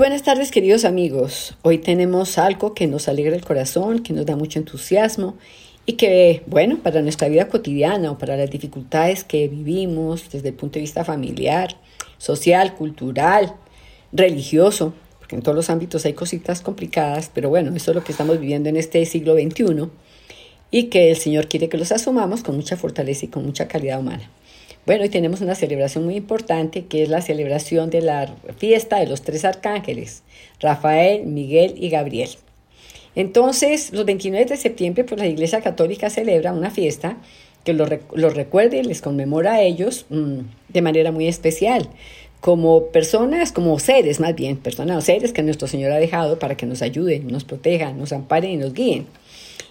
Buenas tardes queridos amigos. Hoy tenemos algo que nos alegra el corazón, que nos da mucho entusiasmo y que, bueno, para nuestra vida cotidiana o para las dificultades que vivimos desde el punto de vista familiar, social, cultural, religioso, porque en todos los ámbitos hay cositas complicadas, pero bueno, eso es lo que estamos viviendo en este siglo XXI y que el Señor quiere que los asumamos con mucha fortaleza y con mucha calidad humana. Bueno, hoy tenemos una celebración muy importante que es la celebración de la fiesta de los tres arcángeles, Rafael, Miguel y Gabriel. Entonces, los 29 de septiembre, pues la Iglesia Católica celebra una fiesta que los, recuerde y les conmemora a ellos mm, de manera muy especial, como personas, como seres más bien, personas o seres que nuestro Señor ha dejado para que nos ayuden, nos protejan, nos amparen y nos guíen.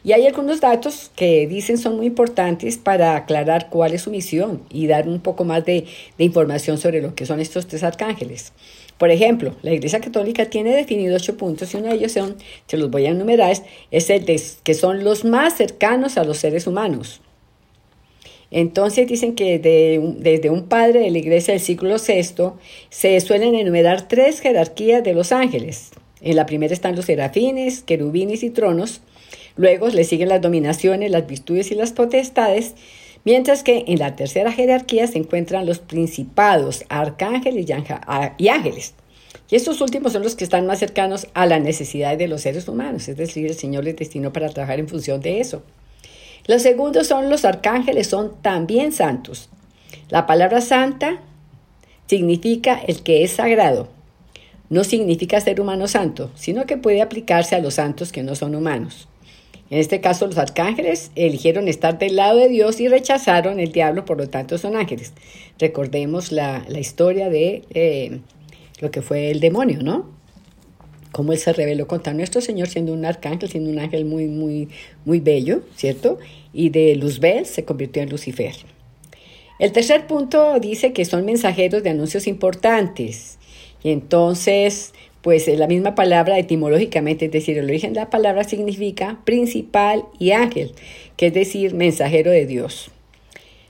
Y hay algunos datos que dicen son muy importantes para aclarar cuál es su misión y dar un poco más de, información sobre lo que son estos tres arcángeles. Por ejemplo, la Iglesia Católica tiene definido ocho puntos y uno de ellos son, se los voy a enumerar, es el de que son los más cercanos a los seres humanos. Entonces dicen que desde un padre de la iglesia del siglo VI se suelen enumerar tres jerarquías de los ángeles. En la primera están los serafines, querubines y tronos. Luego le siguen las dominaciones, las virtudes y las potestades, mientras que en la tercera jerarquía se encuentran los principados, arcángeles y ángeles. Y estos últimos son los que están más cercanos a la necesidad de los seres humanos, es decir, el Señor les destinó para trabajar en función de eso. Los segundos son los arcángeles, son también santos. La palabra santa significa el que es sagrado. No significa ser humano santo, sino que puede aplicarse a los santos que no son humanos. En este caso, los arcángeles eligieron estar del lado de Dios y rechazaron el diablo, por lo tanto son ángeles. Recordemos la, historia de eh, lo que fue el demonio, ¿no? Cómo él se reveló contra nuestro Señor siendo un arcángel, siendo un ángel muy, muy, muy bello, ¿cierto? Y de Luzbel se convirtió en Lucifer. El tercer punto dice que son mensajeros de anuncios importantes. Y entonces pues la misma palabra etimológicamente, es decir, el origen de la palabra significa principal y ángel, que es decir, mensajero de Dios.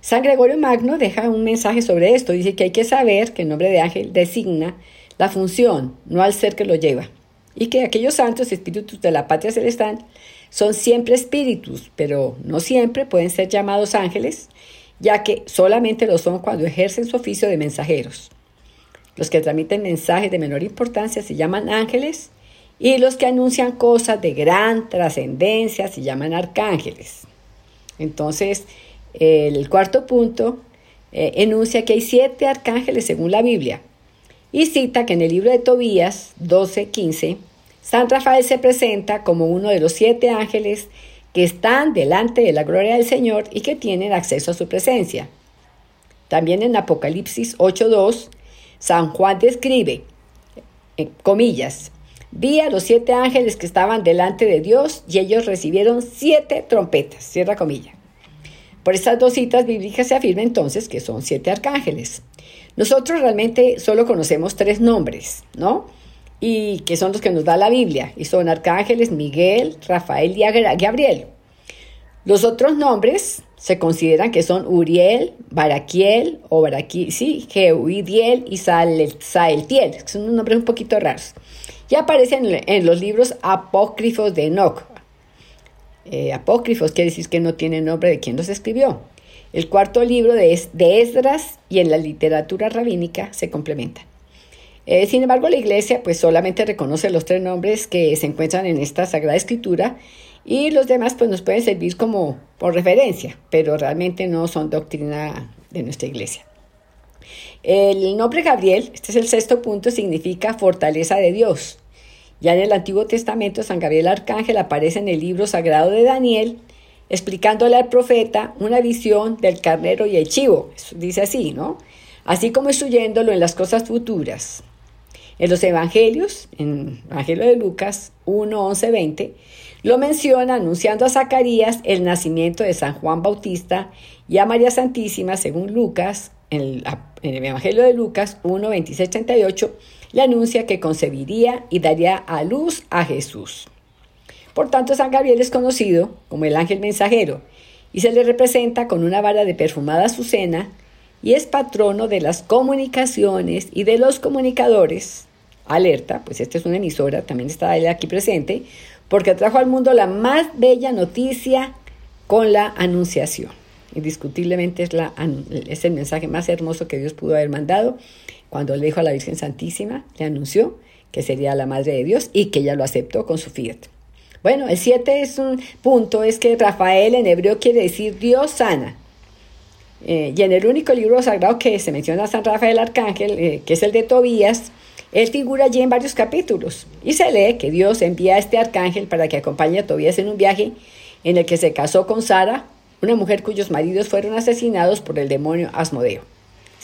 San Gregorio Magno deja un mensaje sobre esto, dice que hay que saber que el nombre de ángel designa la función, no al ser que lo lleva, y que aquellos santos espíritus de la patria celestial son siempre espíritus, pero no siempre pueden ser llamados ángeles, ya que solamente lo son cuando ejercen su oficio de mensajeros. Los que transmiten mensajes de menor importancia se llaman ángeles y los que anuncian cosas de gran trascendencia se llaman arcángeles. Entonces, el cuarto punto eh, enuncia que hay siete arcángeles según la Biblia y cita que en el libro de Tobías 12:15, San Rafael se presenta como uno de los siete ángeles que están delante de la gloria del Señor y que tienen acceso a su presencia. También en Apocalipsis 8:2 San Juan describe, en comillas, vi a los siete ángeles que estaban delante de Dios y ellos recibieron siete trompetas, cierra comilla. Por estas dos citas bíblicas se afirma entonces que son siete arcángeles. Nosotros realmente solo conocemos tres nombres, ¿no? Y que son los que nos da la Biblia, y son arcángeles Miguel, Rafael y Gabriel. Los otros nombres se consideran que son Uriel, Baraquiel o Baraquiel, sí, Geuidiel y Saeltiel, que son nombres un poquito raros. Y aparecen en los libros apócrifos de Enoch. Eh, apócrifos quiere decir que no tiene nombre de quien los escribió. El cuarto libro de, de Esdras y en la literatura rabínica se complementan. Eh, sin embargo, la iglesia pues solamente reconoce los tres nombres que se encuentran en esta Sagrada Escritura y los demás pues nos pueden servir como por referencia, pero realmente no son doctrina de nuestra iglesia. El nombre Gabriel, este es el sexto punto, significa fortaleza de Dios. Ya en el Antiguo Testamento, San Gabriel Arcángel aparece en el libro sagrado de Daniel, explicándole al profeta una visión del carnero y el chivo. dice así, ¿no? Así como instruyéndolo en las cosas futuras. En los Evangelios, en el Evangelio de Lucas 1, 11, 20, lo menciona anunciando a Zacarías el nacimiento de San Juan Bautista y a María Santísima, según Lucas, en el, Evangelio de Lucas 1, 26, 38, le anuncia que concebiría y daría a luz a Jesús. Por tanto, San Gabriel es conocido como el ángel mensajero y se le representa con una vara de perfumada azucena y es patrono de las comunicaciones y de los comunicadores alerta, pues esta es una emisora, también está él aquí presente, porque trajo al mundo la más bella noticia con la anunciación. Indiscutiblemente es, la, es el mensaje más hermoso que Dios pudo haber mandado cuando le dijo a la Virgen Santísima, le anunció que sería la Madre de Dios y que ella lo aceptó con su fiat. Bueno, el 7 es un punto, es que Rafael en hebreo quiere decir Dios sana. Eh, y en el único libro sagrado que se menciona a San Rafael Arcángel, eh, que es el de Tobías, él figura allí en varios capítulos y se lee que Dios envía a este arcángel para que acompañe a Tobías en un viaje en el que se casó con Sara, una mujer cuyos maridos fueron asesinados por el demonio Asmodeo.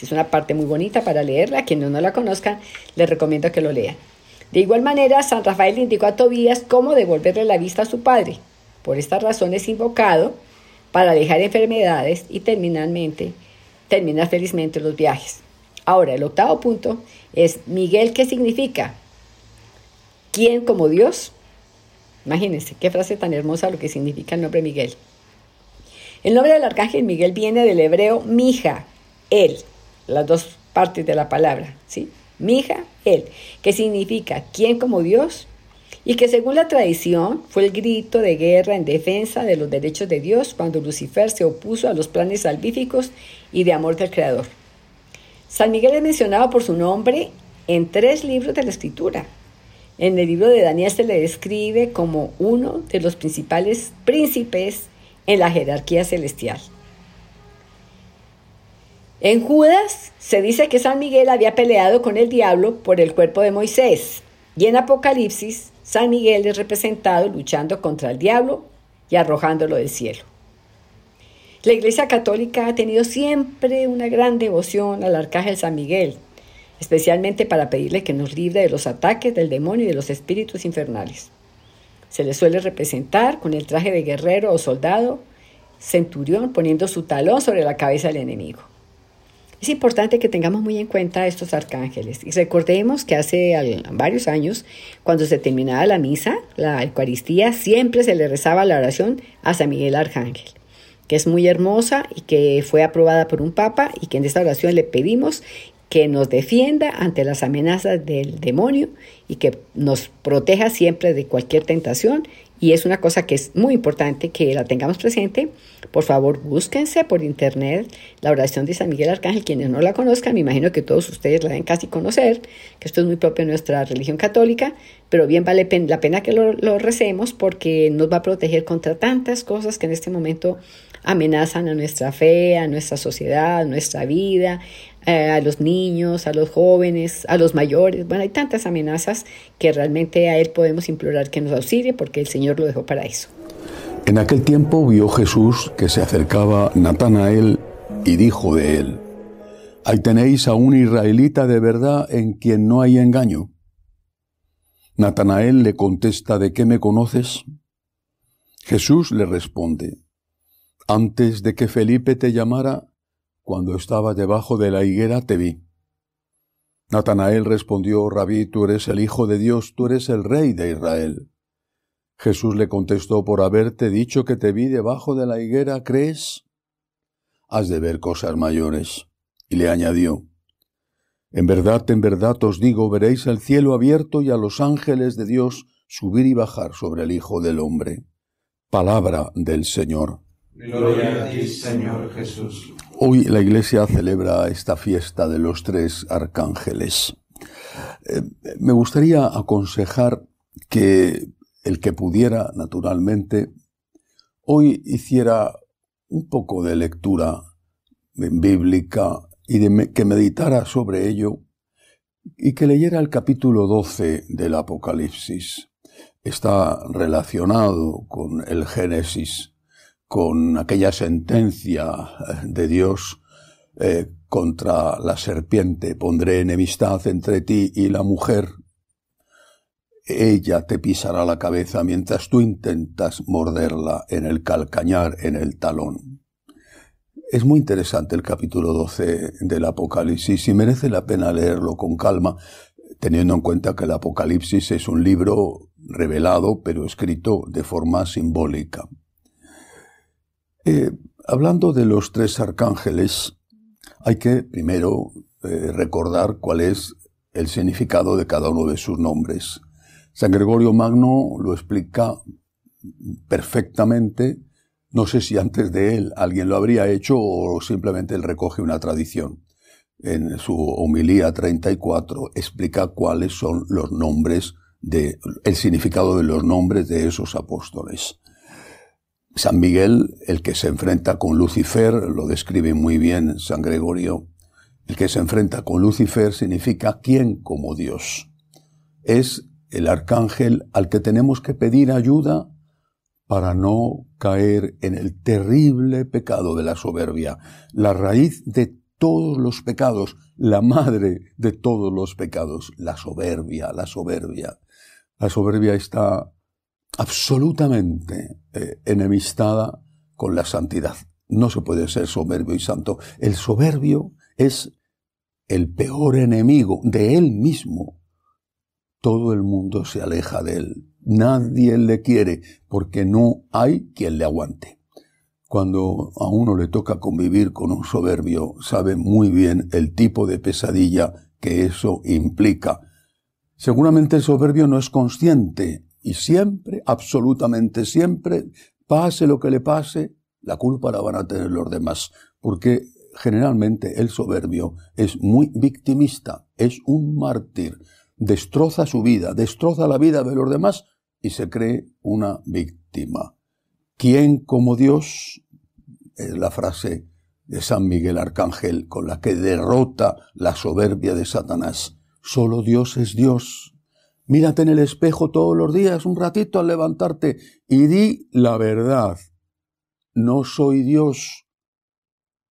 Es una parte muy bonita para leerla, a quienes no la conozcan, les recomiendo que lo lean. De igual manera, San Rafael indicó a Tobías cómo devolverle la vista a su padre. Por esta razón es invocado para dejar enfermedades y terminalmente terminar felizmente los viajes. Ahora, el octavo punto es Miguel, ¿qué significa? ¿Quién como Dios? Imagínense, qué frase tan hermosa lo que significa el nombre Miguel. El nombre del arcángel Miguel viene del hebreo mija, él, las dos partes de la palabra, ¿sí? Mija, él, que significa quién como Dios y que según la tradición fue el grito de guerra en defensa de los derechos de Dios cuando Lucifer se opuso a los planes salvíficos y de amor del Creador. San Miguel es mencionado por su nombre en tres libros de la Escritura. En el libro de Daniel se le describe como uno de los principales príncipes en la jerarquía celestial. En Judas se dice que San Miguel había peleado con el diablo por el cuerpo de Moisés. Y en Apocalipsis, San Miguel es representado luchando contra el diablo y arrojándolo del cielo. La Iglesia Católica ha tenido siempre una gran devoción al Arcángel San Miguel, especialmente para pedirle que nos libre de los ataques del demonio y de los espíritus infernales. Se le suele representar con el traje de guerrero o soldado, centurión poniendo su talón sobre la cabeza del enemigo. Es importante que tengamos muy en cuenta estos arcángeles y recordemos que hace varios años, cuando se terminaba la misa, la Eucaristía, siempre se le rezaba la oración a San Miguel Arcángel, que es muy hermosa y que fue aprobada por un papa y que en esta oración le pedimos que nos defienda ante las amenazas del demonio y que nos proteja siempre de cualquier tentación y es una cosa que es muy importante que la tengamos presente. Por favor, búsquense por internet la oración de San Miguel Arcángel. Quienes no la conozcan, me imagino que todos ustedes la deben casi conocer, que esto es muy propio de nuestra religión católica, pero bien vale la pena que lo, lo recemos porque nos va a proteger contra tantas cosas que en este momento amenazan a nuestra fe, a nuestra sociedad, a nuestra vida, eh, a los niños, a los jóvenes, a los mayores. Bueno, hay tantas amenazas que realmente a Él podemos implorar que nos auxilie porque el Señor lo dejó para eso. En aquel tiempo vio Jesús que se acercaba Natanael y dijo de él, Ahí tenéis a un israelita de verdad en quien no hay engaño. Natanael le contesta, ¿de qué me conoces? Jesús le responde, Antes de que Felipe te llamara, cuando estaba debajo de la higuera te vi. Natanael respondió, Rabí, tú eres el Hijo de Dios, tú eres el Rey de Israel. Jesús le contestó, por haberte dicho que te vi debajo de la higuera, ¿crees? Has de ver cosas mayores. Y le añadió, En verdad, en verdad os digo, veréis el cielo abierto y a los ángeles de Dios subir y bajar sobre el Hijo del Hombre. Palabra del Señor. Gloria a ti, Señor Jesús. Hoy la Iglesia celebra esta fiesta de los tres arcángeles. Eh, me gustaría aconsejar que el que pudiera, naturalmente, hoy hiciera un poco de lectura bíblica y que meditara sobre ello y que leyera el capítulo 12 del Apocalipsis. Está relacionado con el Génesis con aquella sentencia eh, de Dios eh, contra la serpiente, pondré enemistad entre ti y la mujer. Ella te pisará la cabeza mientras tú intentas morderla en el calcañar, en el talón. Es muy interesante el capítulo 12 del Apocalipsis y merece la pena leerlo con calma, teniendo en cuenta que el Apocalipsis es un libro revelado pero escrito de forma simbólica. Eh, hablando de los tres arcángeles, hay que primero eh, recordar cuál es el significado de cada uno de sus nombres. San Gregorio Magno lo explica perfectamente. No sé si antes de él alguien lo habría hecho o simplemente él recoge una tradición. En su homilía 34 explica cuáles son los nombres de, el significado de los nombres de esos apóstoles. San Miguel, el que se enfrenta con Lucifer, lo describe muy bien San Gregorio, el que se enfrenta con Lucifer significa quién como Dios. Es el arcángel al que tenemos que pedir ayuda para no caer en el terrible pecado de la soberbia, la raíz de todos los pecados, la madre de todos los pecados, la soberbia, la soberbia. La soberbia está absolutamente eh, enemistada con la santidad. No se puede ser soberbio y santo. El soberbio es el peor enemigo de él mismo. Todo el mundo se aleja de él. Nadie le quiere porque no hay quien le aguante. Cuando a uno le toca convivir con un soberbio, sabe muy bien el tipo de pesadilla que eso implica. Seguramente el soberbio no es consciente y siempre, absolutamente siempre, pase lo que le pase, la culpa la van a tener los demás, porque generalmente el soberbio es muy victimista, es un mártir, destroza su vida, destroza la vida de los demás y se cree una víctima. ¿Quién como Dios? Es la frase de San Miguel Arcángel con la que derrota la soberbia de Satanás. Solo Dios es Dios. Mírate en el espejo todos los días, un ratito al levantarte, y di la verdad. No soy Dios.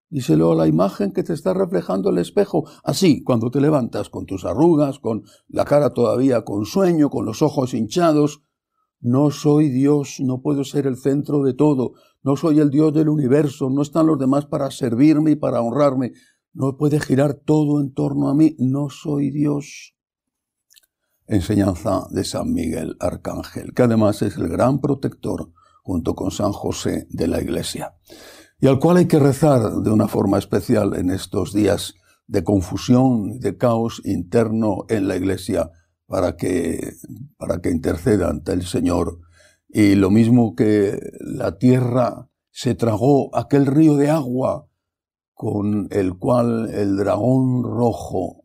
Díselo a la imagen que te está reflejando el espejo. Así, cuando te levantas con tus arrugas, con la cara todavía con sueño, con los ojos hinchados, no soy Dios, no puedo ser el centro de todo, no soy el Dios del universo, no están los demás para servirme y para honrarme, no puede girar todo en torno a mí, no soy Dios. Enseñanza de San Miguel Arcángel, que además es el gran protector junto con San José de la Iglesia, y al cual hay que rezar de una forma especial en estos días de confusión, de caos interno en la Iglesia, para que, para que interceda ante el Señor. Y lo mismo que la tierra se tragó aquel río de agua con el cual el dragón rojo,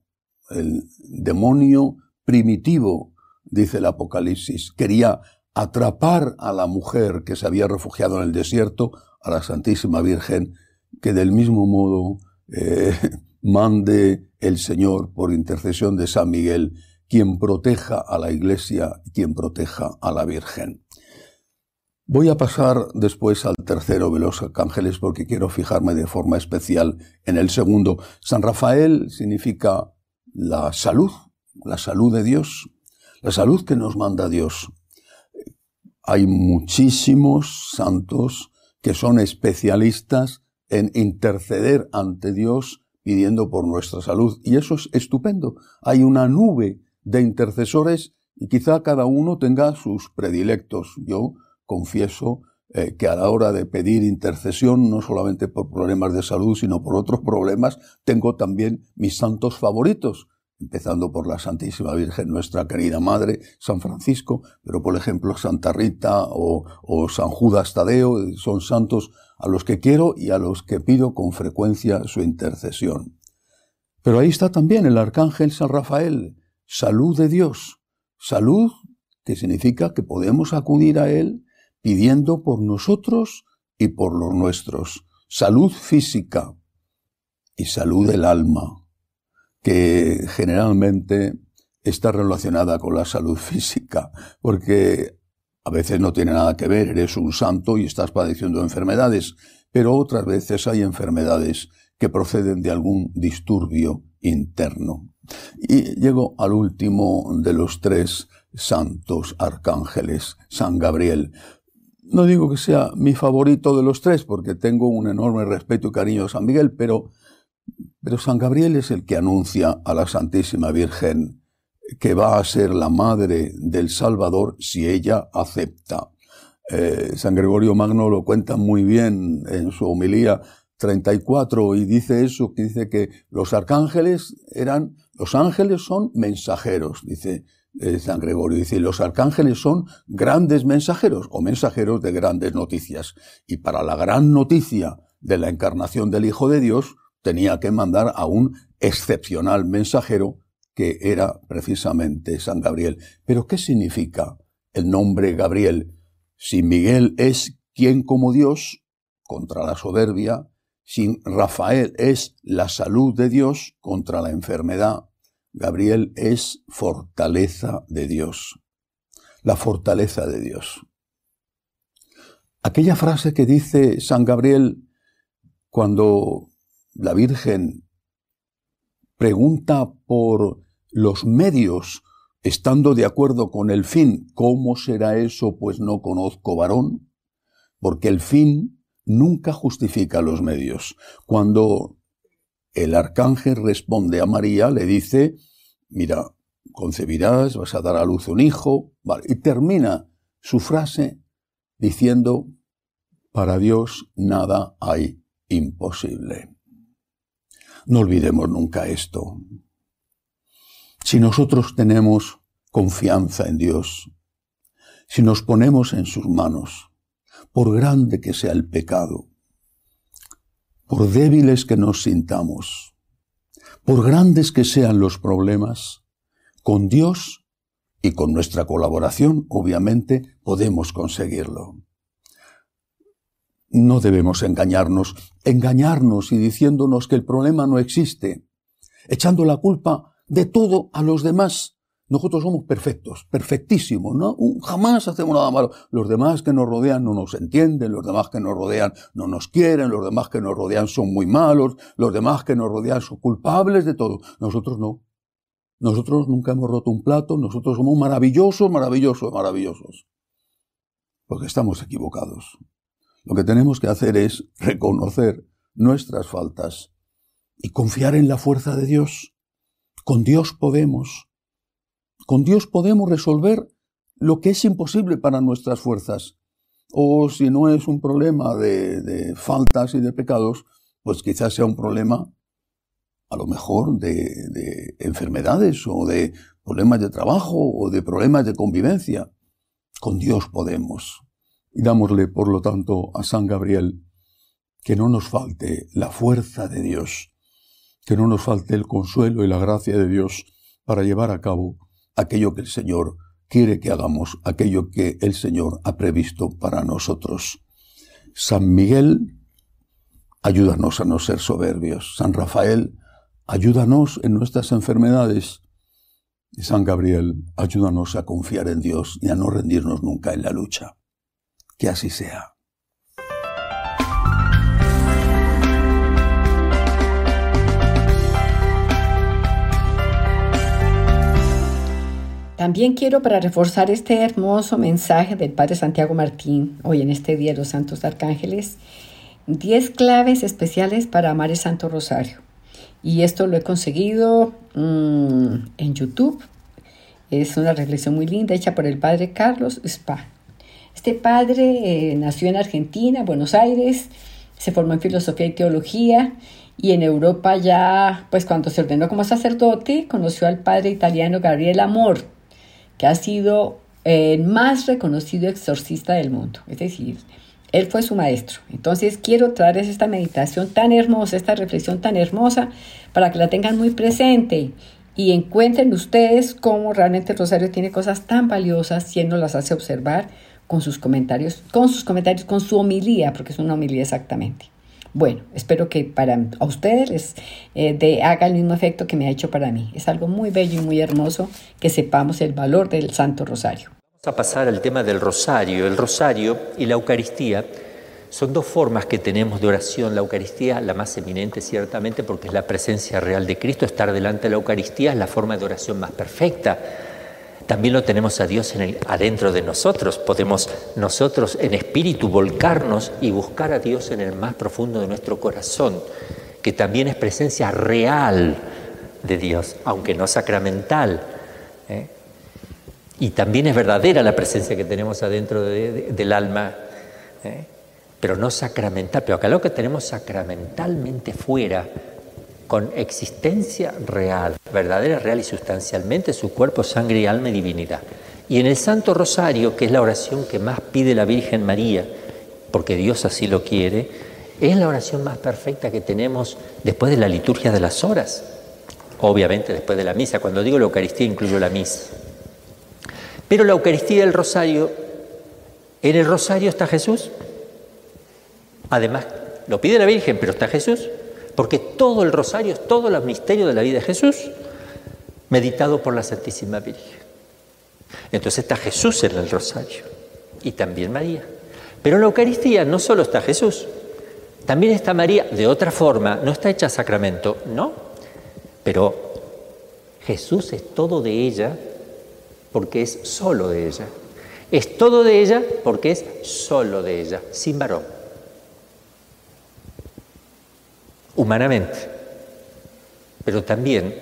el demonio primitivo, dice el Apocalipsis, quería atrapar a la mujer que se había refugiado en el desierto, a la Santísima Virgen, que del mismo modo eh, mande el Señor por intercesión de San Miguel quien proteja a la Iglesia, quien proteja a la Virgen. Voy a pasar después al tercero de los arcángeles porque quiero fijarme de forma especial en el segundo. San Rafael significa la salud, la salud de Dios, la salud que nos manda Dios. Hay muchísimos santos que son especialistas en interceder ante Dios pidiendo por nuestra salud. Y eso es estupendo. Hay una nube de intercesores y quizá cada uno tenga sus predilectos. Yo confieso eh, que a la hora de pedir intercesión, no solamente por problemas de salud, sino por otros problemas, tengo también mis santos favoritos, empezando por la Santísima Virgen, nuestra querida Madre, San Francisco, pero por ejemplo Santa Rita o, o San Judas Tadeo, son santos a los que quiero y a los que pido con frecuencia su intercesión. Pero ahí está también el arcángel San Rafael, salud de Dios, salud que significa que podemos acudir a Él pidiendo por nosotros y por los nuestros, salud física y salud del alma, que generalmente está relacionada con la salud física, porque a veces no tiene nada que ver, eres un santo y estás padeciendo enfermedades, pero otras veces hay enfermedades que proceden de algún disturbio interno. Y llego al último de los tres santos arcángeles, San Gabriel. No digo que sea mi favorito de los tres, porque tengo un enorme respeto y cariño a San Miguel, pero, pero San Gabriel es el que anuncia a la Santísima Virgen que va a ser la madre del Salvador si ella acepta. Eh, San Gregorio Magno lo cuenta muy bien en su homilía 34 y dice eso, que dice que los arcángeles eran, los ángeles son mensajeros, dice eh, San Gregorio, dice, los arcángeles son grandes mensajeros o mensajeros de grandes noticias. Y para la gran noticia de la encarnación del Hijo de Dios, tenía que mandar a un excepcional mensajero que era precisamente San Gabriel. Pero ¿qué significa el nombre Gabriel? Si Miguel es quien como Dios, contra la soberbia, si Rafael es la salud de Dios contra la enfermedad, Gabriel es fortaleza de Dios. La fortaleza de Dios. Aquella frase que dice San Gabriel cuando la Virgen pregunta por los medios, estando de acuerdo con el fin, ¿cómo será eso? Pues no conozco varón, porque el fin nunca justifica los medios. Cuando el arcángel responde a María, le dice, mira, concebirás, vas a dar a luz un hijo, y termina su frase diciendo, para Dios nada hay imposible. No olvidemos nunca esto. Si nosotros tenemos confianza en Dios, si nos ponemos en sus manos, por grande que sea el pecado, por débiles que nos sintamos, por grandes que sean los problemas, con Dios y con nuestra colaboración, obviamente, podemos conseguirlo. No debemos engañarnos, engañarnos y diciéndonos que el problema no existe, echando la culpa de todo a los demás, nosotros somos perfectos, perfectísimos, ¿no? Jamás hacemos nada malo. Los demás que nos rodean no nos entienden, los demás que nos rodean no nos quieren, los demás que nos rodean son muy malos, los demás que nos rodean son culpables de todo. Nosotros no. Nosotros nunca hemos roto un plato, nosotros somos maravillosos, maravillosos, maravillosos. Porque estamos equivocados. Lo que tenemos que hacer es reconocer nuestras faltas y confiar en la fuerza de Dios. Con Dios podemos. Con Dios podemos resolver lo que es imposible para nuestras fuerzas. O si no es un problema de, faltas y de pecados, pues quizás sea un problema a lo mejor de, enfermedades o de problemas de trabajo o de problemas de convivencia. Con Dios podemos. Y dámosle, por lo tanto, a San Gabriel que no nos falte la fuerza de Dios, que no nos falte el consuelo y la gracia de Dios para llevar a cabo aquello que el Señor quiere que hagamos, aquello que el Señor ha previsto para nosotros. San Miguel, ayúdanos a no ser soberbios. San Rafael, ayúdanos en nuestras enfermedades. Y San Gabriel, ayúdanos a confiar en Dios y a no rendirnos nunca en la lucha. Que así sea. También quiero para reforzar este hermoso mensaje del Padre Santiago Martín, hoy en este Día de los Santos Arcángeles, 10 claves especiales para amar el Santo Rosario. Y esto lo he conseguido mm, en YouTube. Es una reflexión muy linda hecha por el Padre Carlos Spa. Este padre eh, nació en Argentina, Buenos Aires, se formó en filosofía y teología y en Europa ya, pues cuando se ordenó como sacerdote, conoció al padre italiano Gabriel Amor, que ha sido el más reconocido exorcista del mundo. Es decir, él fue su maestro. Entonces quiero traerles esta meditación tan hermosa, esta reflexión tan hermosa, para que la tengan muy presente y encuentren ustedes cómo realmente el rosario tiene cosas tan valiosas y él nos las hace observar con sus comentarios, con sus comentarios, con su homilía, porque es una homilía exactamente. Bueno, espero que para ustedes les eh, haga el mismo efecto que me ha hecho para mí. Es algo muy bello y muy hermoso que sepamos el valor del Santo Rosario. Vamos a pasar al tema del rosario. El rosario y la Eucaristía son dos formas que tenemos de oración. La Eucaristía, la más eminente ciertamente, porque es la presencia real de Cristo. Estar delante de la Eucaristía es la forma de oración más perfecta también lo tenemos a Dios en el, adentro de nosotros. Podemos nosotros en espíritu volcarnos y buscar a Dios en el más profundo de nuestro corazón, que también es presencia real de Dios, aunque no sacramental. ¿eh? Y también es verdadera la presencia que tenemos adentro del alma. ¿eh? pero no sacramental. Pero acá lo que tenemos sacramentalmente fuera, con existencia real, verdadera, real y sustancialmente, su cuerpo, sangre, alma y divinidad. Y en el Santo Rosario, que es la oración que más pide la Virgen María, porque Dios así lo quiere, es la oración más perfecta que tenemos después de la liturgia de las horas. Obviamente después de la misa. Cuando digo la Eucaristía incluyo la misa. Pero la Eucaristía del Rosario, en el Rosario está Jesús. Además, lo pide la Virgen, pero está Jesús. Porque todo el Rosario es todo el misterio de la vida de Jesús, meditado por la Santísima Virgen. Entonces está Jesús en el Rosario y también María. Pero en la Eucaristía no solo está Jesús, también está María de otra forma, no está hecha sacramento, no, pero Jesús es todo de ella porque es solo de ella. Es todo de ella porque es solo de ella, sin varón. Humanamente. Pero también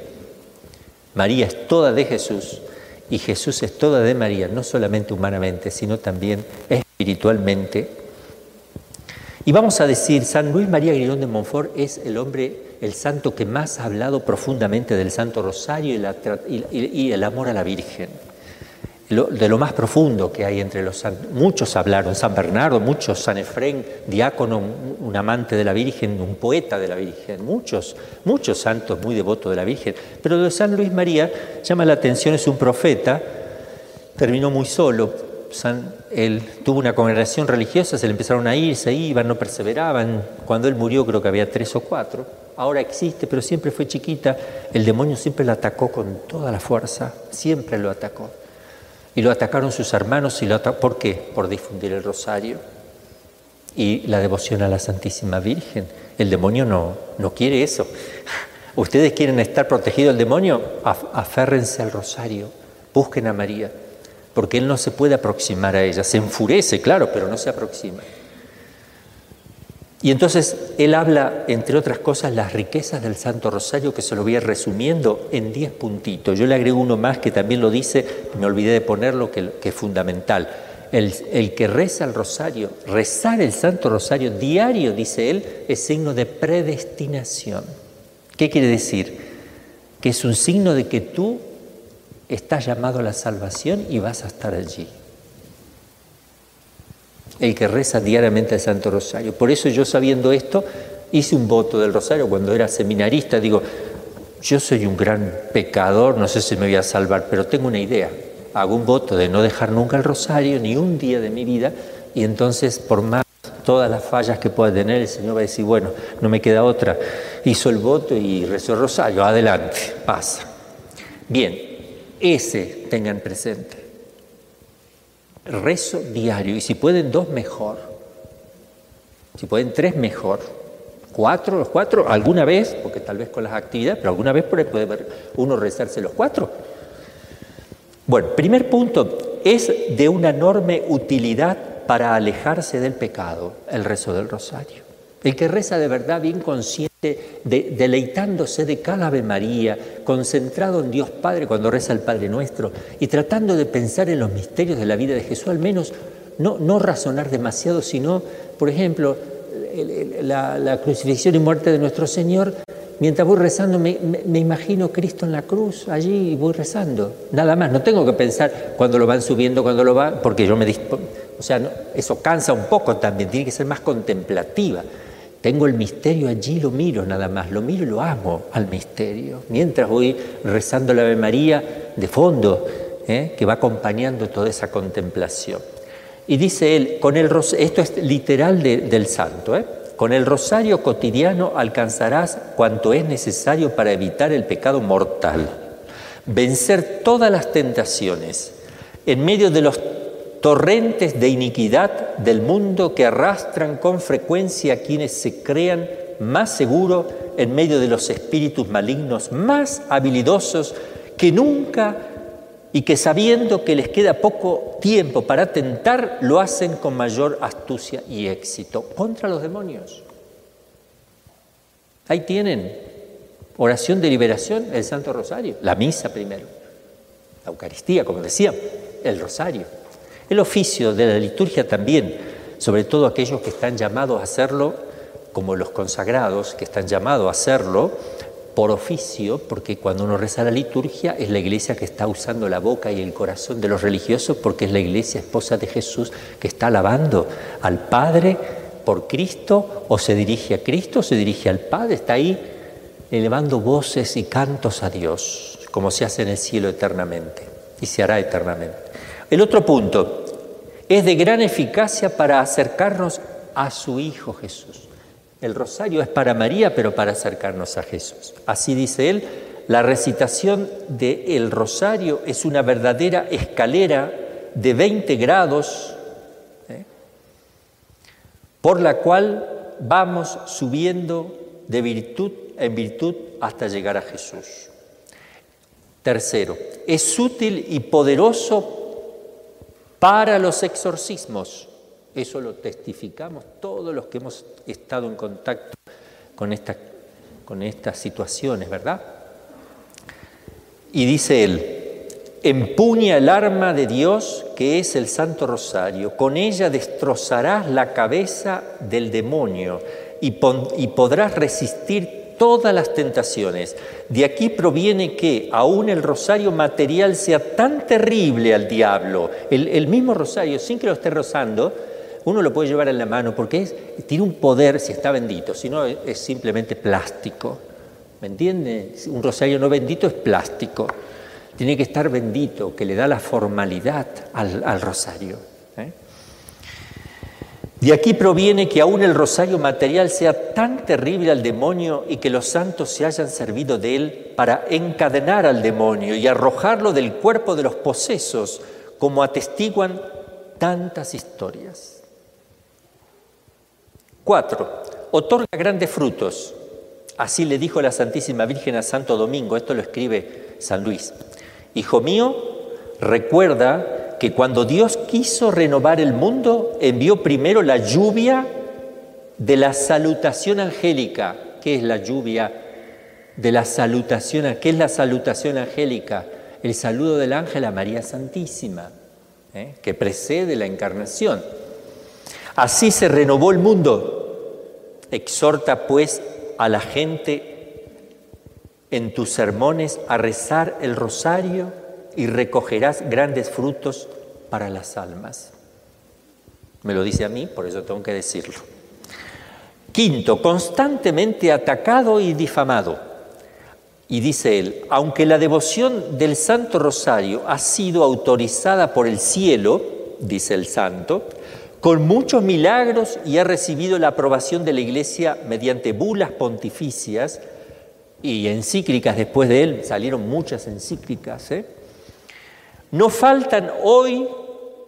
María es toda de Jesús y Jesús es toda de María, no solamente humanamente, sino también espiritualmente. Y vamos a decir, San Luis María Grigón de Montfort es el hombre, el santo que más ha hablado profundamente del Santo Rosario y, el amor a la Virgen. De lo más profundo que hay entre los. Muchos hablaron, San Bernardo, muchos, San Efrén, diácono, un, amante de la Virgen, un poeta de la Virgen, muchos, muchos santos muy devotos de la Virgen. Pero de San Luis María llama la atención, es un profeta, terminó muy solo, él tuvo una congregación religiosa, se le empezaron a ir, se iban, no perseveraban. Cuando él murió creo que había tres o cuatro. Ahora existe, pero siempre fue chiquita. El demonio siempre la atacó con toda la fuerza, siempre lo atacó. Y lo atacaron sus hermanos y lo ¿Por qué? Por difundir el rosario y la devoción a la Santísima Virgen. El demonio no, no quiere eso. Ustedes quieren estar protegidos del demonio, aférrense al rosario, busquen a María porque él no se puede aproximar a ella. Se enfurece, claro, pero no se aproxima. Y entonces él habla, entre otras cosas, las riquezas del Santo Rosario, que se lo voy a resumiendo en diez puntitos. Yo le agrego uno más que también lo dice, me olvidé de ponerlo, que, que es fundamental. El, el, que reza el rosario, rezar el Santo Rosario diario, dice él, es signo de predestinación. ¿Qué quiere decir? Que es un signo de que tú estás llamado a la salvación y vas a estar allí. El que reza diariamente el Santo Rosario. Por eso yo sabiendo esto, hice un voto del Rosario cuando era seminarista. Digo, yo soy un gran pecador, no sé si me voy a salvar, pero tengo una idea. Hago un voto de no dejar nunca el Rosario, ni un día de mi vida, y entonces por más todas las fallas que pueda tener, el Señor va a decir, bueno, no me queda otra. Hizo el voto y rezó el Rosario, adelante, pasa. Bien, ese tengan presente. Rezo diario, y si pueden dos, mejor. Si pueden tres, mejor. Cuatro, los cuatro, alguna vez, porque tal vez con las actividades, pero alguna vez puede uno rezarse los cuatro. Bueno, primer punto, es de una enorme utilidad para alejarse del pecado el rezo del rosario. El que reza de verdad bien consciente, deleitándose de cada Ave María, concentrado en Dios Padre cuando reza el Padre Nuestro y tratando de pensar en los misterios de la vida de Jesús, al menos no, no razonar demasiado, sino, por ejemplo, la, crucifixión y muerte de nuestro Señor, mientras voy rezando me, me, imagino Cristo en la cruz allí y voy rezando. Nada más, no tengo que pensar cuando lo van subiendo, cuando lo van, porque yo me. O sea, eso cansa un poco también, tiene que ser más contemplativa. Tengo el misterio allí, lo miro nada más, lo miro y lo amo al misterio. Mientras voy rezando la Ave María de fondo, ¿eh? que va acompañando toda esa contemplación. Y dice él, con el esto es literal del santo, ¿eh? con el rosario cotidiano alcanzarás cuanto es necesario para evitar el pecado mortal, vencer todas las tentaciones, en medio de los torrentes de iniquidad del mundo que arrastran con frecuencia a quienes se crean más seguros en medio de los espíritus malignos más habilidosos que nunca y que sabiendo que les queda poco tiempo para tentar, lo hacen con mayor astucia y éxito contra los demonios. Ahí tienen oración de liberación, el Santo Rosario, la misa primero, la Eucaristía, como decía, el Rosario. El oficio de la liturgia también, sobre todo aquellos que están llamados a hacerlo, como los consagrados, que están llamados a hacerlo por oficio, porque cuando uno reza la liturgia es la iglesia que está usando la boca y el corazón de los religiosos, porque es la iglesia esposa de Jesús que está alabando al Padre por Cristo, o se dirige a Cristo, o se dirige al Padre, está ahí elevando voces y cantos a Dios, como se hace en el cielo eternamente y se hará eternamente. El otro punto es de gran eficacia para acercarnos a su Hijo Jesús. El rosario es para María, pero para acercarnos a Jesús. Así dice él, la recitación del rosario es una verdadera escalera de 20 grados ¿eh? por la cual vamos subiendo de virtud en virtud hasta llegar a Jesús. Tercero, es útil y poderoso para los exorcismos. Eso lo testificamos todos los que hemos estado en contacto con, con estas situaciones, ¿verdad? Y dice él, empuña el arma de Dios que es el Santo Rosario, con ella destrozarás la cabeza del demonio y, y podrás resistir todas las tentaciones. De aquí proviene que aún el rosario material sea tan terrible al diablo, el, mismo rosario, sin que lo esté rozando, uno lo puede llevar en la mano porque tiene un poder si está bendito, si no es simplemente plástico. ¿Me entiende? Un rosario no bendito es plástico. Tiene que estar bendito, que le da la formalidad al, rosario. ¿eh? De aquí proviene que aún el rosario material sea tan terrible al demonio y que los santos se hayan servido de él para encadenar al demonio y arrojarlo del cuerpo de los posesos, como atestiguan tantas historias. Cuatro, otorga grandes frutos. Así le dijo la Santísima Virgen a Santo Domingo, esto lo escribe San Luis. Hijo mío, recuerda que cuando Dios quiso renovar el mundo, envió primero la lluvia de la salutación angélica. ¿Qué es la lluvia de la salutación? ¿Qué es la salutación angélica? El saludo del ángel a María Santísima, ¿eh? que precede la encarnación. Así se renovó el mundo. Exhorta pues a la gente en tus sermones a rezar el rosario y recogerás grandes frutos para las almas. Me lo dice a mí, por eso tengo que decirlo. Quinto, constantemente atacado y difamado. Y dice él, aunque la devoción del Santo Rosario ha sido autorizada por el cielo, dice el santo, con muchos milagros y ha recibido la aprobación de la Iglesia mediante bulas pontificias y encíclicas después de él, salieron muchas encíclicas. ¿eh? No faltan hoy,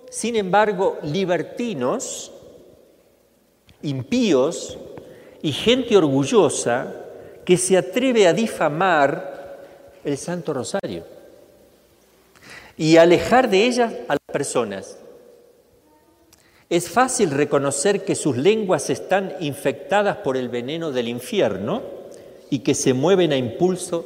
sin embargo, libertinos, impíos y gente orgullosa que se atreve a difamar el Santo Rosario y alejar de ellas a las personas. Es fácil reconocer que sus lenguas están infectadas por el veneno del infierno y que se mueven a impulso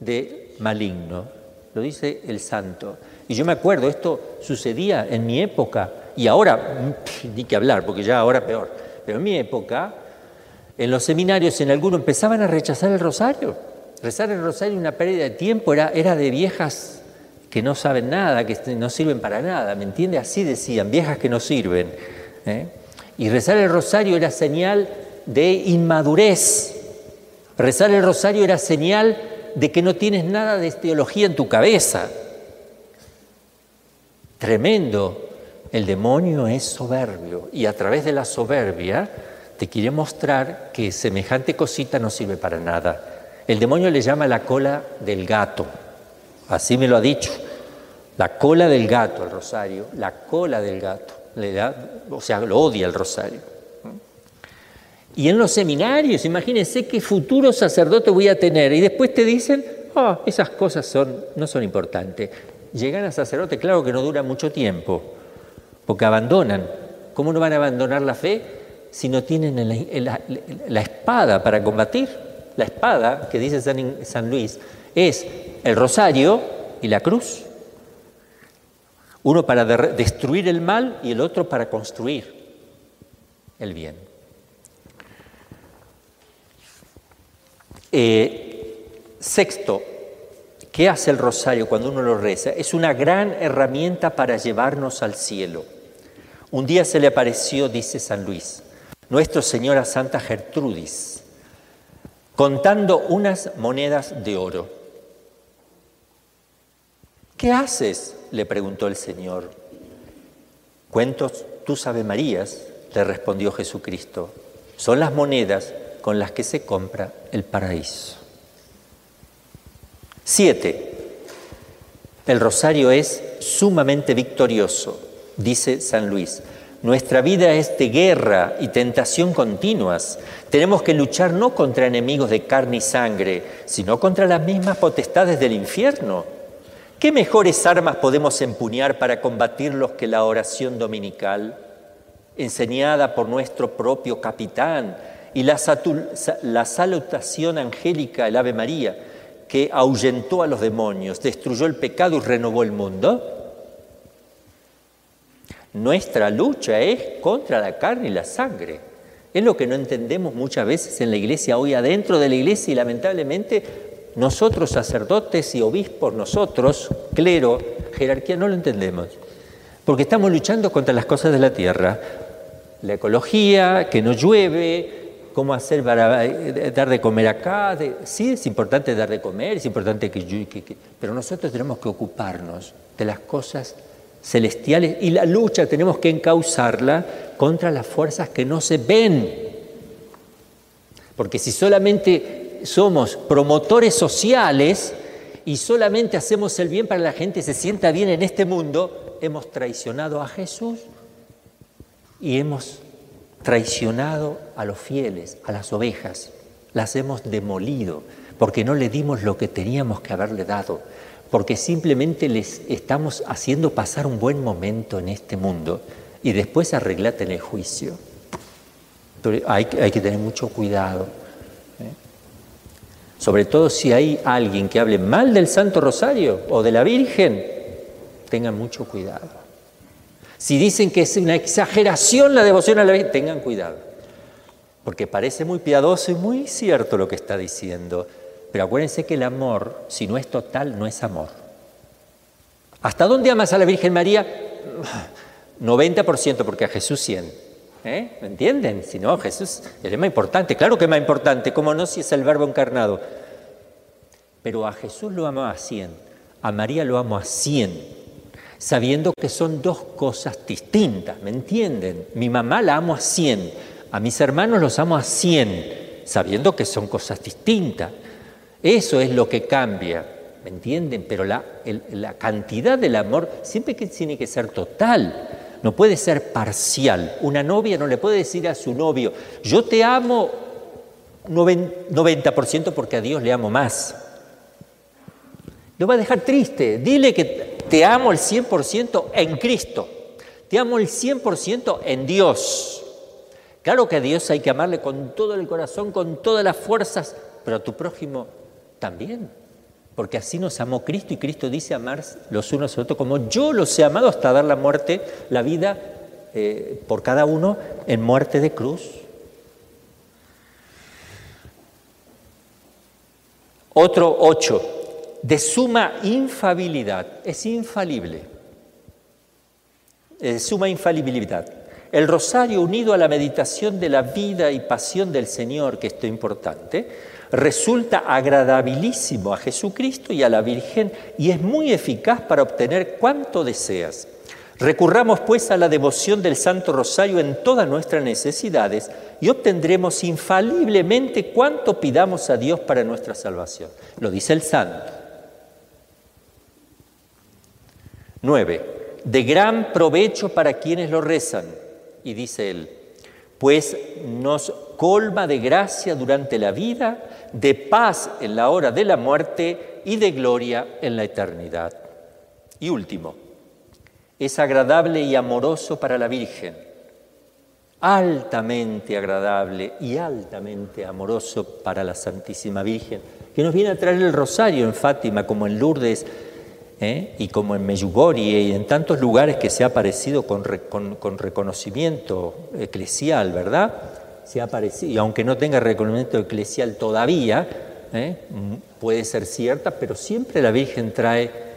de maligno. Lo dice el santo. Y yo me acuerdo, esto sucedía en mi época, y ahora, ni que hablar, porque ya ahora peor, pero en mi época, en los seminarios, en algunos empezaban a rechazar el rosario. Rezar el rosario una pérdida de tiempo, era, era de viejas que no saben nada, que no sirven para nada, ¿me entiende? Así decían, viejas que no sirven. ¿eh? Y rezar el rosario era señal de inmadurez. Rezar el rosario era señal de que no tienes nada de teología en tu cabeza. Tremendo. El demonio es soberbio y a través de la soberbia te quiere mostrar que semejante cosita no sirve para nada. El demonio le llama la cola del gato. Así me lo ha dicho. La cola del gato, el rosario, la cola del gato. Le da, o sea, lo odia el rosario. Y en los seminarios, imagínense qué futuro sacerdote voy a tener. Y después te dicen, oh, esas cosas son, no son importantes. Llegan a sacerdote, claro que no dura mucho tiempo, porque abandonan. ¿Cómo no van a abandonar la fe si no tienen la, espada para combatir? La espada, que dice San, San Luis, es el rosario y la cruz. Uno para destruir el mal y el otro para construir. el bien. Eh, sexto, ¿qué hace el rosario cuando uno lo reza? Es una gran herramienta para llevarnos al cielo. Un día se le apareció, dice San Luis, Nuestra Señora Santa Gertrudis, contando unas monedas de oro. ¿Qué haces? le preguntó el Señor. Cuentos tus Ave Marías, le respondió Jesucristo. Son las monedas con las que se compra el paraíso. Siete, el rosario es sumamente victorioso, dice San Luis. Nuestra vida es de guerra y tentación continuas. Tenemos que luchar no contra enemigos de carne y sangre, sino contra las mismas potestades del infierno. ¿Qué mejores armas podemos empuñar para combatirlos que la oración dominical, enseñada por nuestro propio capitán, y la, salutación angélica, el Ave María, que ahuyentó a los demonios, destruyó el pecado y renovó el mundo? Nuestra lucha es contra la carne y la sangre. Es lo que no entendemos muchas veces en la iglesia, hoy adentro de la iglesia y lamentablemente nosotros sacerdotes y obispos, nosotros, clero, jerarquía, no lo entendemos. Porque estamos luchando contra las cosas de la tierra. La ecología, que no llueve, cómo hacer para eh, dar de comer acá. sí, es importante dar de comer, es importante que, que, Pero nosotros tenemos que ocuparnos de las cosas celestiales y la lucha tenemos que encauzarla contra las fuerzas que no se ven. Porque si solamente somos promotores sociales y solamente hacemos el bien para que la gente se sienta bien en este mundo, hemos traicionado a Jesús y hemos traicionado a los fieles, a las ovejas, las hemos demolido, porque no le dimos lo que teníamos que haberle dado, porque simplemente les estamos haciendo pasar un buen momento en este mundo y después arreglate en el juicio. hay, que tener mucho cuidado. ¿eh? Sobre todo si hay alguien que hable mal del Santo Rosario o de la Virgen, tengan mucho cuidado. Si dicen que es una exageración la devoción a la Virgen, tengan cuidado, porque parece muy piadoso y muy cierto lo que está diciendo, pero acuérdense que el amor, si no es total, no es amor. ¿Hasta dónde amas a la Virgen María? 90% porque a Jesús 100. ¿Eh? ¿Me entienden? Si no, Jesús es más importante. Claro que es más importante, ¿cómo no si es el verbo encarnado? Pero a Jesús lo amo a 100, a María lo amo a 100 sabiendo que son dos cosas distintas, ¿me entienden? Mi mamá la amo a 100, a mis hermanos los amo a 100, sabiendo que son cosas distintas. Eso es lo que cambia, ¿me entienden? Pero la, cantidad del amor siempre tiene que ser total, no puede ser parcial. Una novia no le puede decir a su novio, yo te amo 90% porque a Dios le amo más. Lo va a dejar triste. Dile que te amo el 100% en Cristo. Te amo el 100% en Dios. Claro que a Dios hay que amarle con todo el corazón, con todas las fuerzas, pero a tu prójimo también. Porque así nos amó Cristo y Cristo dice amar los unos a los otros como yo los he amado hasta dar la muerte, la vida eh, por cada uno en muerte de cruz. Otro ocho de suma infabilidad, es infalible, de suma infalibilidad. El rosario unido a la meditación de la vida y pasión del Señor, que esto es importante, resulta agradabilísimo a Jesucristo y a la Virgen y es muy eficaz para obtener cuanto deseas. Recurramos pues a la devoción del Santo Rosario en todas nuestras necesidades y obtendremos infaliblemente cuanto pidamos a Dios para nuestra salvación. Lo dice el Santo. 9. De gran provecho para quienes lo rezan. Y dice él, pues nos colma de gracia durante la vida, de paz en la hora de la muerte y de gloria en la eternidad. Y último, es agradable y amoroso para la Virgen, altamente agradable y altamente amoroso para la Santísima Virgen, que nos viene a traer el rosario en Fátima como en Lourdes ¿eh? y como en Meyugori y en tantos lugares que se ha aparecido con, con, reconocimiento eclesial, ¿verdad? Se ha aparecido, y aunque no tenga reconocimiento eclesial todavía, ¿eh? puede ser cierta, pero siempre la Virgen trae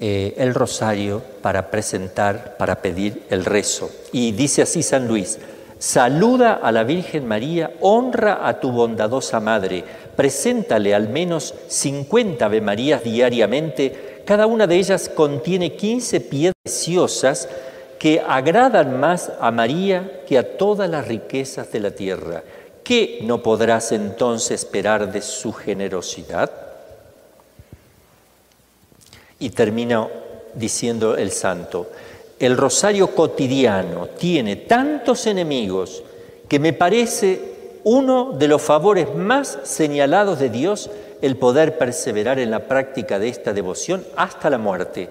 eh, el rosario para presentar, para pedir el rezo. Y dice así San Luis, saluda a la Virgen María, honra a tu bondadosa Madre, preséntale al menos 50 Ave Marías diariamente, cada una de ellas contiene 15 piedras preciosas que agradan más a María que a todas las riquezas de la tierra. ¿Qué no podrás entonces esperar de su generosidad? Y termina diciendo el santo, el rosario cotidiano tiene tantos enemigos que me parece uno de los favores más señalados de Dios el poder perseverar en la práctica de esta devoción hasta la muerte.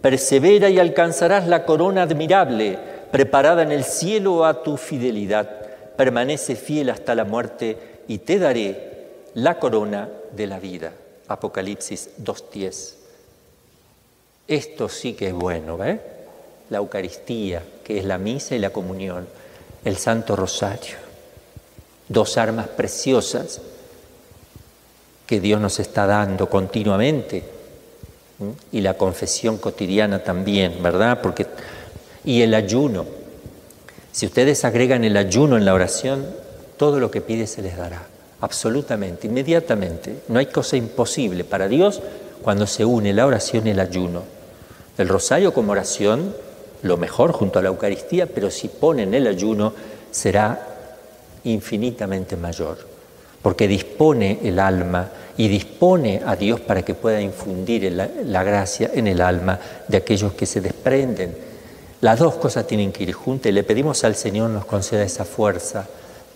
Persevera y alcanzarás la corona admirable preparada en el cielo a tu fidelidad permanece fiel hasta la muerte y te daré la corona de la vida. Apocalipsis 2.10. Esto sí que es bueno, ¿eh? La Eucaristía, que es la misa y la comunión, el Santo Rosario, dos armas preciosas que Dios nos está dando continuamente y la confesión cotidiana también, ¿verdad? Porque y el ayuno, si ustedes agregan el ayuno en la oración, todo lo que pide se les dará, absolutamente, inmediatamente. No hay cosa imposible para Dios cuando se une la oración y el ayuno. El rosario como oración, lo mejor junto a la Eucaristía, pero si ponen el ayuno será infinitamente mayor, porque dispone el alma y dispone a Dios para que pueda infundir la gracia en el alma de aquellos que se desprenden las dos cosas tienen que ir juntas y le pedimos al Señor nos conceda esa fuerza.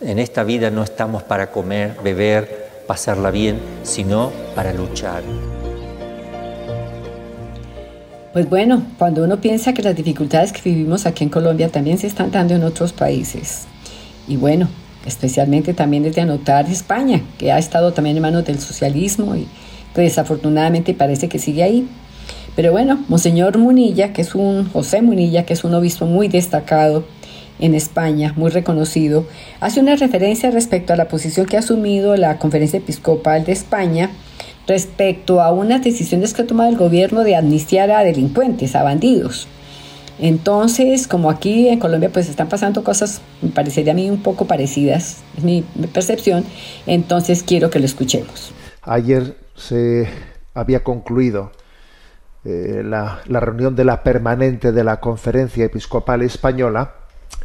En esta vida no estamos para comer, beber, pasarla bien, sino para luchar. Pues bueno, cuando uno piensa que las dificultades que vivimos aquí en Colombia también se están dando en otros países. Y bueno, especialmente también desde anotar España, que ha estado también en manos del socialismo y que desafortunadamente parece que sigue ahí. Pero bueno, Monseñor Munilla, que es un José Munilla, que es un obispo muy destacado en España, muy reconocido, hace una referencia respecto a la posición que ha asumido la Conferencia Episcopal de España respecto a unas decisiones que ha tomado el gobierno de amnistiar a delincuentes, a bandidos. Entonces, como aquí en Colombia pues están pasando cosas, me parecería a mí un poco parecidas, es mi, percepción, entonces quiero que lo escuchemos. Ayer se había concluido eh, la, reunión de la permanente de la Conferencia Episcopal Española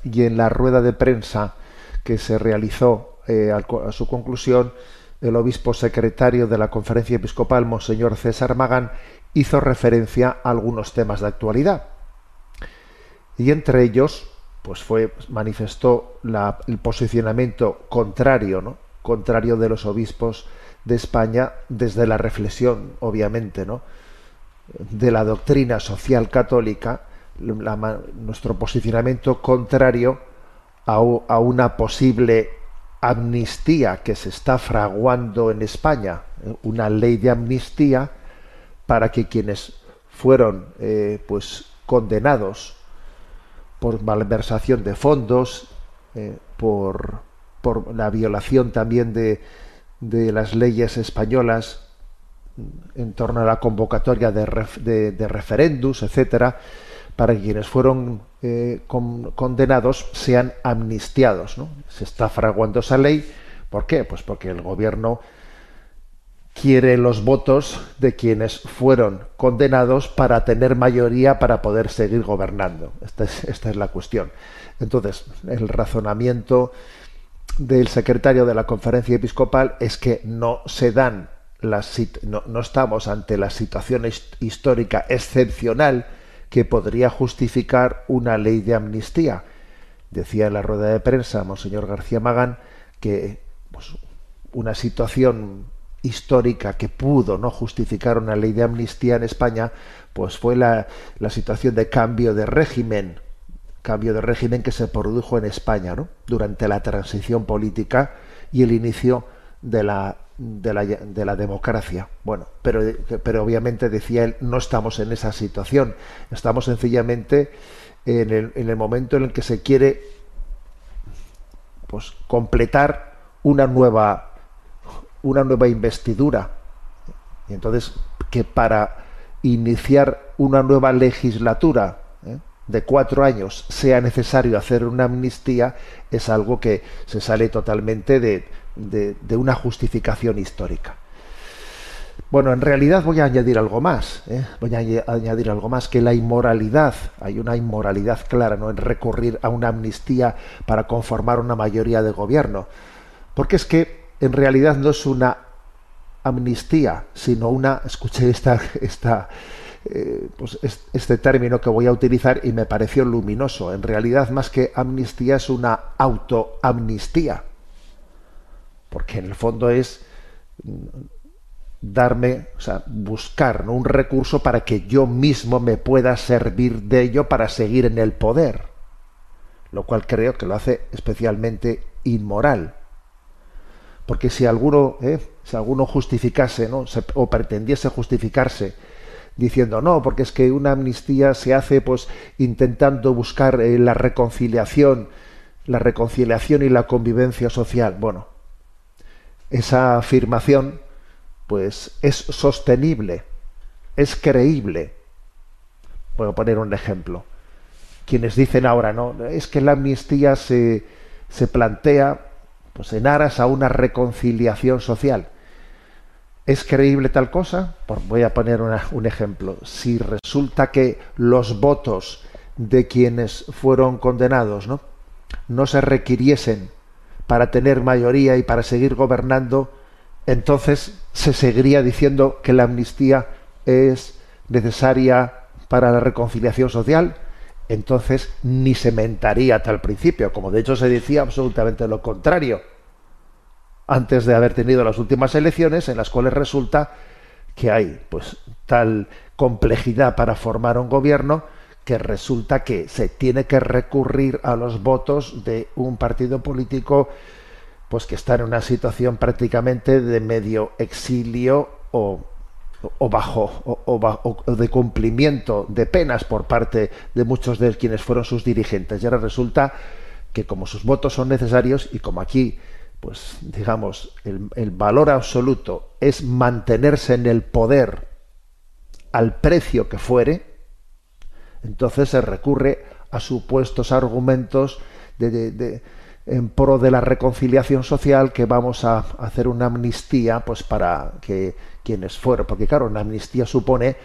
y en la rueda de prensa que se realizó eh, a, su conclusión, el obispo secretario de la Conferencia Episcopal, Monseñor César Magán, hizo referencia a algunos temas de actualidad. Y entre ellos, pues fue, manifestó el posicionamiento contrario, ¿no? contrario de los obispos de España desde la reflexión, obviamente, ¿no? de la doctrina social católica, nuestro posicionamiento contrario a, una posible amnistía que se está fraguando en España, una ley de amnistía para que quienes fueron eh, pues condenados por malversación de fondos, eh, por, por, la violación también de, de las leyes españolas en torno a la convocatoria de, de, referendos, etcétera, para que quienes fueron eh, condenados sean amnistiados. ¿no? Se está fraguando esa ley. ¿Por qué? Pues porque el gobierno quiere los votos de quienes fueron condenados para tener mayoría para poder seguir gobernando. Esta es, esta es la cuestión. Entonces, el razonamiento del secretario de la conferencia episcopal es que no se dan no, estamos ante la situación histórica excepcional que podría justificar una ley de amnistía. Decía en la rueda de prensa Monseñor García Magán que pues, una situación histórica que pudo no justificar una ley de amnistía en España, pues fue la, la situación de cambio de régimen, cambio de régimen que se produjo en España, ¿no? Durante la transición política y el inicio de la, de la, de la democracia. Bueno, pero, pero obviamente decía él, no estamos en esa situación. Estamos sencillamente en el, en el momento en el que se quiere pues, completar una nueva, una nueva investidura. Y entonces, que para iniciar una nueva legislatura ¿eh? de cuatro años sea necesario hacer una amnistía es algo que se sale totalmente de, de, una justificación histórica. Bueno, en realidad voy a añadir algo más. ¿eh? Voy a añadir algo más que la inmoralidad. Hay una inmoralidad clara ¿no? en recurrir a una amnistía para conformar una mayoría de gobierno. Porque es que en realidad no es una amnistía, sino una, escuché esta, esta, eh, pues este término que voy a utilizar y me pareció luminoso. En realidad, más que amnistía, es una autoamnistía. Porque en el fondo es mm, darme, o sea, buscar un recurso para que yo mismo me pueda servir de ello para seguir en el poder. Lo cual creo que lo hace especialmente inmoral. Porque si alguno, ¿eh? si alguno justificase, ¿no? o pretendiese justificarse diciendo no, porque es que una amnistía se hace pues intentando buscar eh, la reconciliación, la reconciliación y la convivencia social. Bueno, esa afirmación pues es sostenible, es creíble. Voy a poner un ejemplo. Quienes dicen ahora, no, es que la amnistía se, se plantea pues en aras a una reconciliación social. ¿Es creíble tal cosa? Pues voy a poner un ejemplo. Si resulta que los votos de quienes fueron condenados ¿no? no se requiriesen para tener mayoría y para seguir gobernando, entonces se seguiría diciendo que la amnistía es necesaria para la reconciliación social entonces ni se mentaría tal principio, como de hecho se decía absolutamente lo contrario, antes de haber tenido las últimas elecciones en las cuales resulta que hay pues tal complejidad para formar un gobierno que resulta que se tiene que recurrir a los votos de un partido político pues que está en una situación prácticamente de medio exilio o o bajo o, de cumplimiento de penas por parte de muchos de quienes fueron sus dirigentes. Y ahora resulta que como sus votos son necesarios y como aquí, pues digamos, el, el valor absoluto es mantenerse en el poder al precio que fuere, entonces se recurre a supuestos argumentos de en pro de la reconciliación social que vamos a hacer una amnistía pues para que quienes fueron porque claro una amnistía supone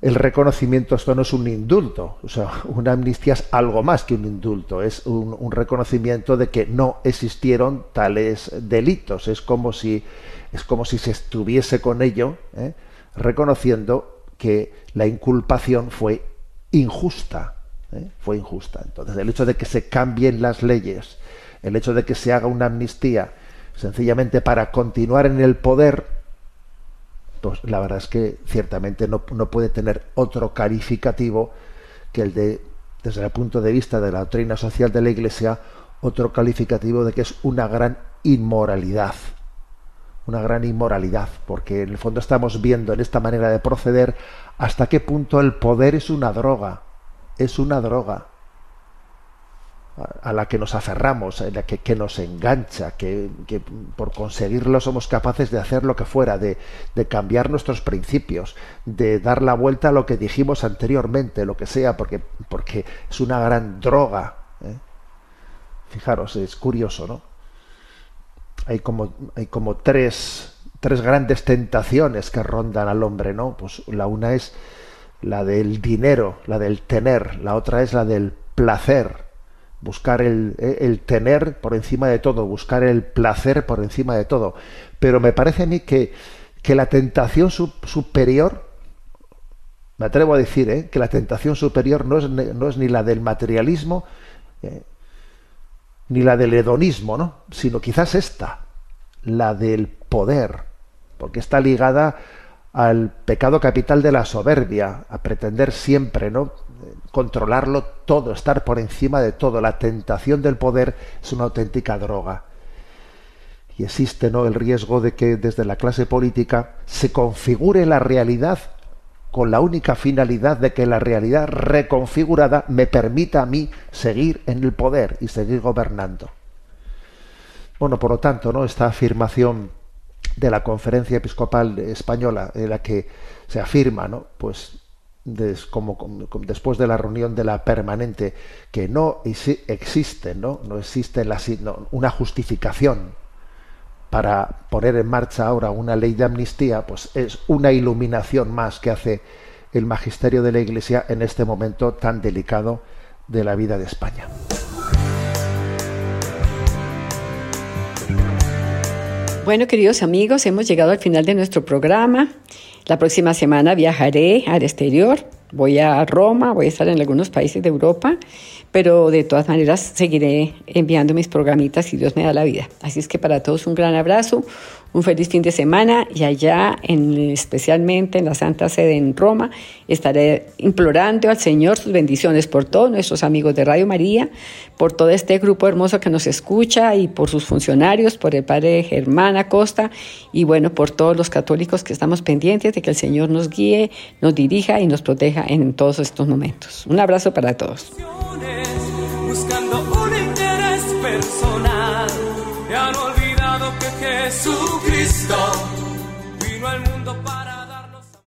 el reconocimiento esto no es un indulto o sea una amnistía es algo más que un indulto es un, reconocimiento de que no existieron tales delitos es como si es como si se estuviese con ello ¿eh? reconociendo que la inculpación fue injusta ¿eh? fue injusta. Entonces, el hecho de que se cambien las leyes, el hecho de que se haga una amnistía, sencillamente para continuar en el poder, pues la verdad es que ciertamente no, puede tener otro calificativo que el de, desde el punto de vista de la doctrina social de la Iglesia, otro calificativo de que es una gran inmoralidad. Una gran inmoralidad, porque en el fondo estamos viendo en esta manera de proceder hasta qué punto el poder es una droga es una droga a la que nos aferramos, a la que, nos engancha, que, por conseguirlo somos capaces de hacer lo que fuera, de, cambiar nuestros principios, de dar la vuelta a lo que dijimos anteriormente, lo que sea, porque, porque es una gran droga. ¿eh? Fijaros, es curioso, ¿no? Hay como, hay como tres, tres grandes tentaciones que rondan al hombre, ¿no? Pues la una es la del dinero, la del tener, la otra es la del placer, buscar el, eh, tener por encima de todo, buscar el placer por encima de todo. Pero me parece a mí que, que la tentación superior, me atrevo a decir, ¿eh? que la tentación superior no es, no es, ni la del materialismo, eh, ni la del hedonismo, ¿no? sino quizás esta, la del poder, porque está ligada al pecado capital de la soberbia, a pretender siempre, ¿no? controlarlo todo, estar por encima de todo. La tentación del poder es una auténtica droga. y existe ¿no? el riesgo de que desde la clase política se configure la realidad con la única finalidad de que la realidad reconfigurada me permita a mí seguir en el poder y seguir gobernando. Bueno, por lo tanto, ¿no? esta afirmación de la Conferencia Episcopal Española, en la que se afirma, ¿no? pues como, después de la reunión de la permanente, que no existe, no, no existe la, una justificación para poner en marcha ahora una ley de amnistía, pues es una iluminación más que hace el magisterio de la Iglesia en este momento tan delicado de la vida de España. Bueno, queridos amigos, hemos llegado al final de nuestro programa. La próxima semana viajaré al exterior. Voy a Roma, voy a estar en algunos países de Europa pero de todas maneras seguiré enviando mis programitas si Dios me da la vida. Así es que para todos un gran abrazo, un feliz fin de semana y allá, en, especialmente en la Santa Sede en Roma, estaré implorando al Señor sus bendiciones por todos nuestros amigos de Radio María, por todo este grupo hermoso que nos escucha y por sus funcionarios, por el Padre Germán Acosta y bueno, por todos los católicos que estamos pendientes de que el Señor nos guíe, nos dirija y nos proteja en todos estos momentos. Un abrazo para todos. Jesu